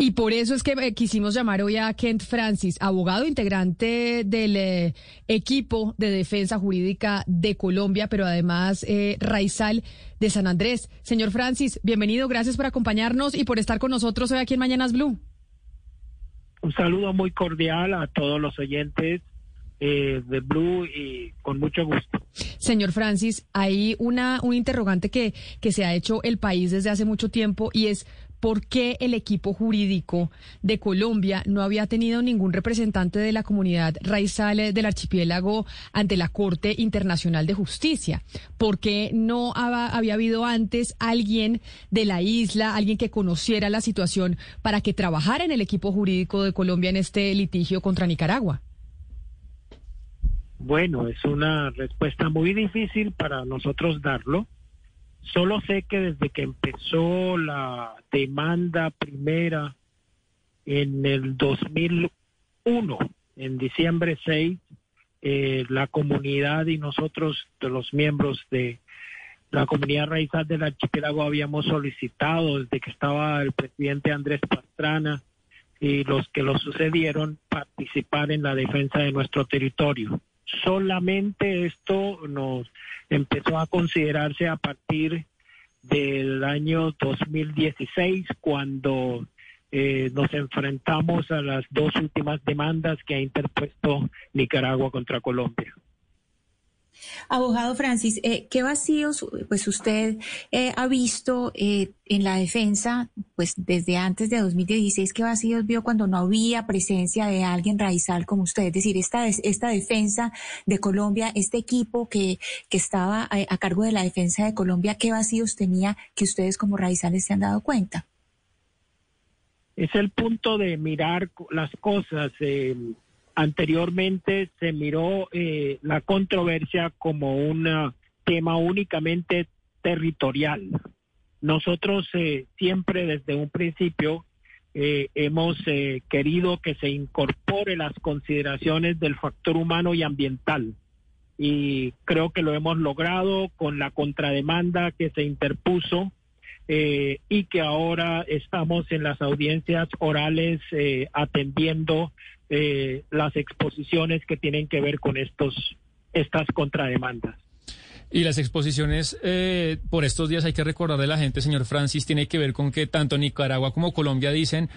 Y por eso es que eh, quisimos llamar hoy a Kent Francis, abogado integrante del eh, equipo de defensa jurídica de Colombia, pero además eh, Raizal de San Andrés. Señor Francis, bienvenido, gracias por acompañarnos y por estar con nosotros hoy aquí en Mañanas Blue. Un saludo muy cordial a todos los oyentes eh, de Blue y con mucho gusto. Señor Francis, hay una un interrogante que, que se ha hecho el país desde hace mucho tiempo y es por qué el equipo jurídico de Colombia no había tenido ningún representante de la comunidad raizal del archipiélago ante la Corte Internacional de Justicia. ¿Por qué no había habido antes alguien de la isla, alguien que conociera la situación para que trabajara en el equipo jurídico de Colombia en este litigio contra Nicaragua? Bueno, es una respuesta muy difícil para nosotros darlo Solo sé que desde que empezó la demanda primera en el 2001, en diciembre 6, eh, la comunidad y nosotros, los miembros de la comunidad raizal del archipiélago, habíamos solicitado desde que estaba el presidente Andrés Pastrana y los que lo sucedieron participar en la defensa de nuestro territorio. Solamente esto nos empezó a considerarse a partir del año 2016, cuando eh, nos enfrentamos a las dos últimas demandas que ha interpuesto Nicaragua contra Colombia. Abogado Francis, eh, ¿qué vacíos pues usted eh, ha visto eh, en la defensa pues desde antes de 2016? ¿Qué vacíos vio cuando no había presencia de alguien raizal como usted? Es decir, esta, esta defensa de Colombia, este equipo que, que estaba a, a cargo de la defensa de Colombia, ¿qué vacíos tenía que ustedes como raizales se han dado cuenta? Es el punto de mirar las cosas. Eh, Anteriormente se miró eh, la controversia como un tema únicamente territorial. Nosotros eh, siempre desde un principio eh, hemos querido que se incorpore las consideraciones del factor humano y ambiental. Y creo que lo hemos logrado con la contrademanda que se interpuso y que ahora estamos en las audiencias orales atendiendo eh, las exposiciones que tienen que ver con estos estas contrademandas. Y las exposiciones eh, por estos días hay que recordarle a la gente, señor Francis, tiene que ver con que tanto Nicaragua como Colombia dicen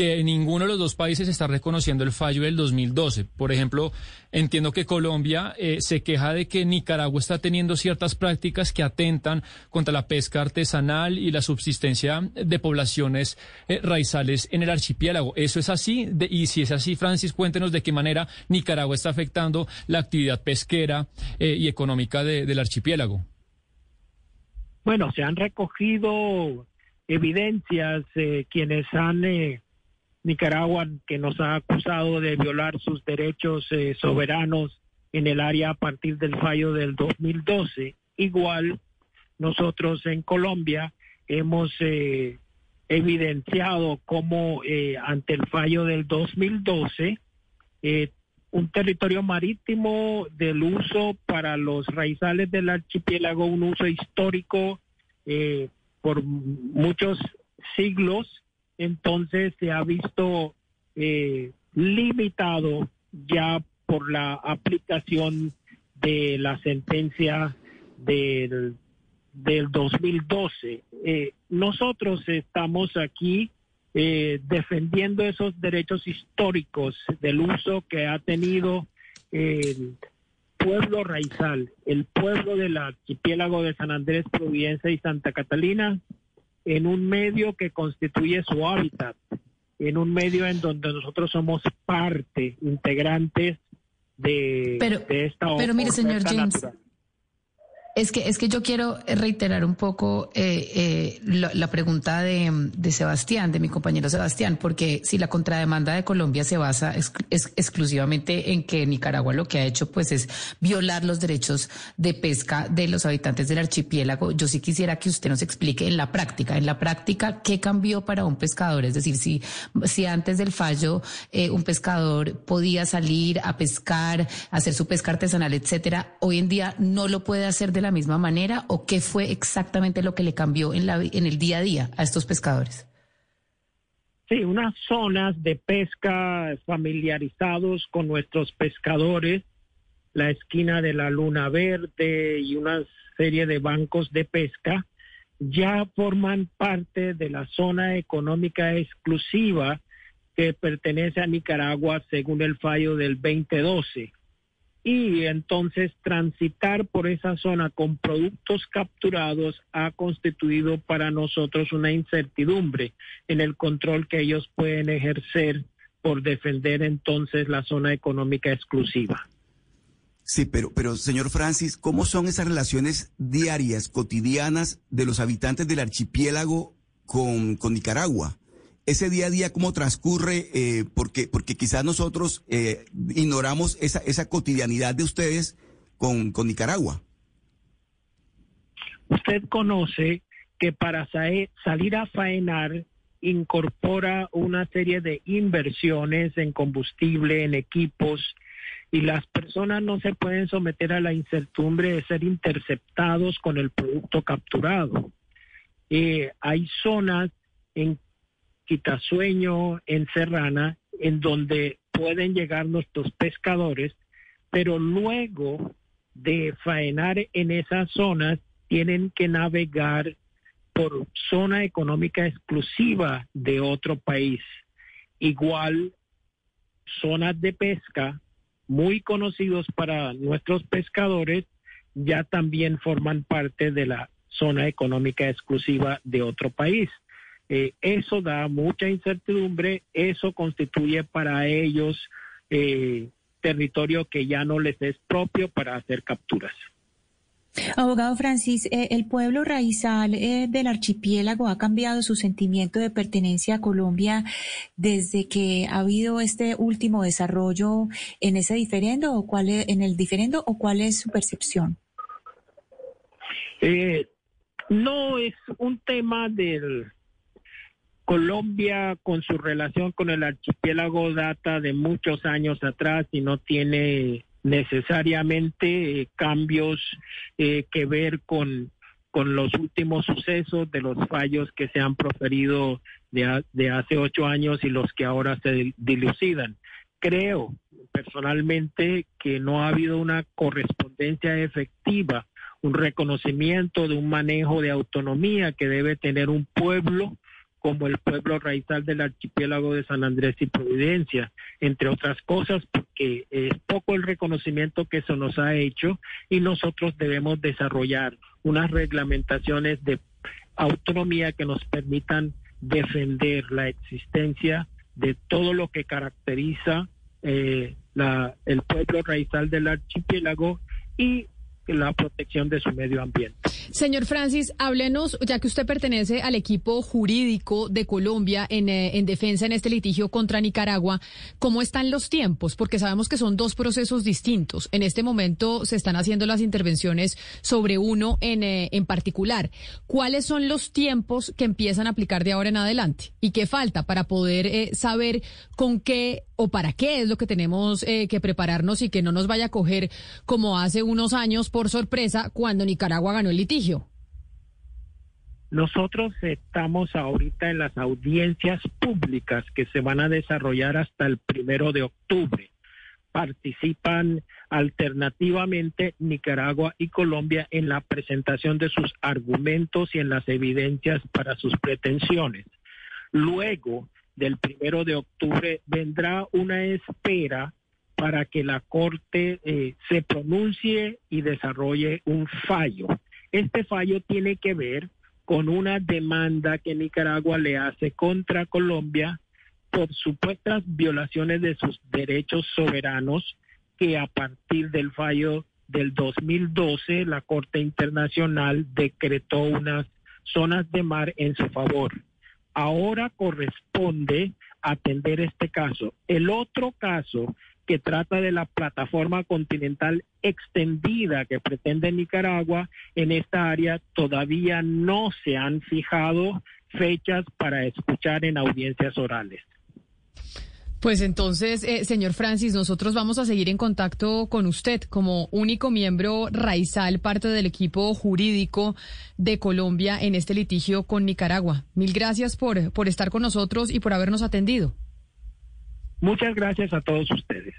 que ninguno de los dos países está reconociendo el fallo del 2012. Por ejemplo, entiendo que Colombia eh, se queja de que Nicaragua está teniendo ciertas prácticas que atentan contra la pesca artesanal y la subsistencia de poblaciones eh, raizales en el archipiélago. ¿Eso es así? y si es así, Francis, cuéntenos de qué manera Nicaragua está afectando la actividad pesquera eh, y económica del archipiélago. Bueno, se han recogido evidencias quienes han Nicaragua, que nos ha acusado de violar sus derechos eh, soberanos en el área a partir del fallo del 2012. Igual, nosotros en Colombia hemos eh, evidenciado cómo eh, ante el fallo del 2012, un territorio marítimo del uso para los raizales del archipiélago, un uso histórico por muchos siglos, entonces se ha visto eh, limitado ya por la aplicación de la sentencia del, del 2012. Eh, nosotros estamos aquí eh, defendiendo esos derechos históricos del uso que ha tenido el pueblo raizal, el pueblo del archipiélago de San Andrés, Providencia y Santa Catalina, en un medio que constituye su hábitat, en un medio en donde nosotros somos parte, integrantes de, de esta Pero mire, señor James, es que, es que yo quiero reiterar un poco eh, eh, la, pregunta de, Sebastián, de mi compañero Sebastián, porque si la contrademanda de Colombia se basa exclusivamente en que Nicaragua lo que ha hecho pues es violar los derechos de pesca de los habitantes del archipiélago, yo sí quisiera que usted nos explique en la práctica, en la práctica, qué cambió para un pescador, es decir, si, si antes del fallo eh, un pescador podía salir a pescar, hacer su pesca artesanal, etcétera, hoy en día no lo puede hacer de la misma manera o qué fue exactamente lo que le cambió en, la, en el día a día a estos pescadores? Sí, unas zonas de pesca familiarizados con nuestros pescadores, la esquina de la Luna Verde y una serie de bancos de pesca, ya forman parte de la zona económica exclusiva que pertenece a Nicaragua según el fallo del 2012 y entonces transitar por esa zona con productos capturados ha constituido para nosotros una incertidumbre en el control que ellos pueden ejercer por defender entonces la zona económica exclusiva. Sí, pero, pero señor Francis, ¿cómo son esas relaciones diarias, cotidianas de los habitantes del archipiélago con, con Nicaragua? Ese día a día cómo transcurre, eh, porque, porque quizás nosotros eh, ignoramos esa, esa cotidianidad de ustedes con, con Nicaragua. Usted conoce que para salir a faenar incorpora una serie de inversiones en combustible, en equipos, y las personas no se pueden someter a la incertidumbre de ser interceptados con el producto capturado. Eh, hay zonas en Quitasueño, en Serrana, en donde pueden llegar nuestros pescadores, pero luego de faenar en esas zonas tienen que navegar por zona económica exclusiva de otro país. Igual zonas de pesca muy conocidos para nuestros pescadores ya también forman parte de la zona económica exclusiva de otro país. Eh, eso da mucha incertidumbre, eso constituye para ellos eh, territorio que ya no les es propio para hacer capturas. Abogado Francis, eh, el pueblo raizal del archipiélago ha cambiado su sentimiento de pertenencia a Colombia desde que ha habido este último desarrollo en ese diferendo o cuál en el diferendo o cuál es su percepción. no es un tema del Colombia con su relación con el archipiélago data de muchos años atrás y no tiene necesariamente eh, cambios eh, que ver con, con los últimos sucesos de los fallos que se han proferido de, de hace ocho años y los que ahora se dilucidan. Creo personalmente que no ha habido una correspondencia efectiva, un reconocimiento de un manejo de autonomía que debe tener un pueblo como el pueblo raizal del archipiélago de San Andrés y Providencia, entre otras cosas, porque es poco el reconocimiento que se nos ha hecho y nosotros debemos desarrollar unas reglamentaciones de autonomía que nos permitan defender la existencia de todo lo que caracteriza eh, la, el pueblo raizal del archipiélago y la protección de su medio ambiente. Señor Francis, háblenos, ya que usted pertenece al equipo jurídico de Colombia en, eh, en, defensa en este litigio contra Nicaragua, ¿cómo están los tiempos? Porque sabemos que son dos procesos distintos. En este momento se están haciendo las intervenciones sobre uno en, eh, en particular. ¿Cuáles son los tiempos que empiezan a aplicar de ahora en adelante? ¿Y qué falta para poder eh, saber con qué o para qué es lo que tenemos que prepararnos y que no nos vaya a coger como hace unos años por sorpresa cuando Nicaragua ganó el litigio? Nosotros estamos ahorita en las audiencias públicas que se van a desarrollar hasta el primero de octubre. Participan alternativamente Nicaragua y Colombia en la presentación de sus argumentos y en las evidencias para sus pretensiones. Luego del primero de octubre vendrá una espera para que la Corte eh, se pronuncie y desarrolle un fallo. Este fallo tiene que ver con una demanda que Nicaragua le hace contra Colombia por supuestas violaciones de sus derechos soberanos que a partir del fallo del 2012 la Corte Internacional decretó unas zonas de mar en su favor. Ahora corresponde atender este caso. El otro caso que trata de la plataforma continental extendida que pretende Nicaragua en esta área, todavía no se han fijado fechas para escuchar en audiencias orales. Pues entonces, eh, señor Francis, nosotros vamos a seguir en contacto con usted como único miembro raizal, parte del equipo jurídico de Colombia en este litigio con Nicaragua. Mil gracias por, por estar con nosotros y por habernos atendido. Muchas gracias a todos ustedes.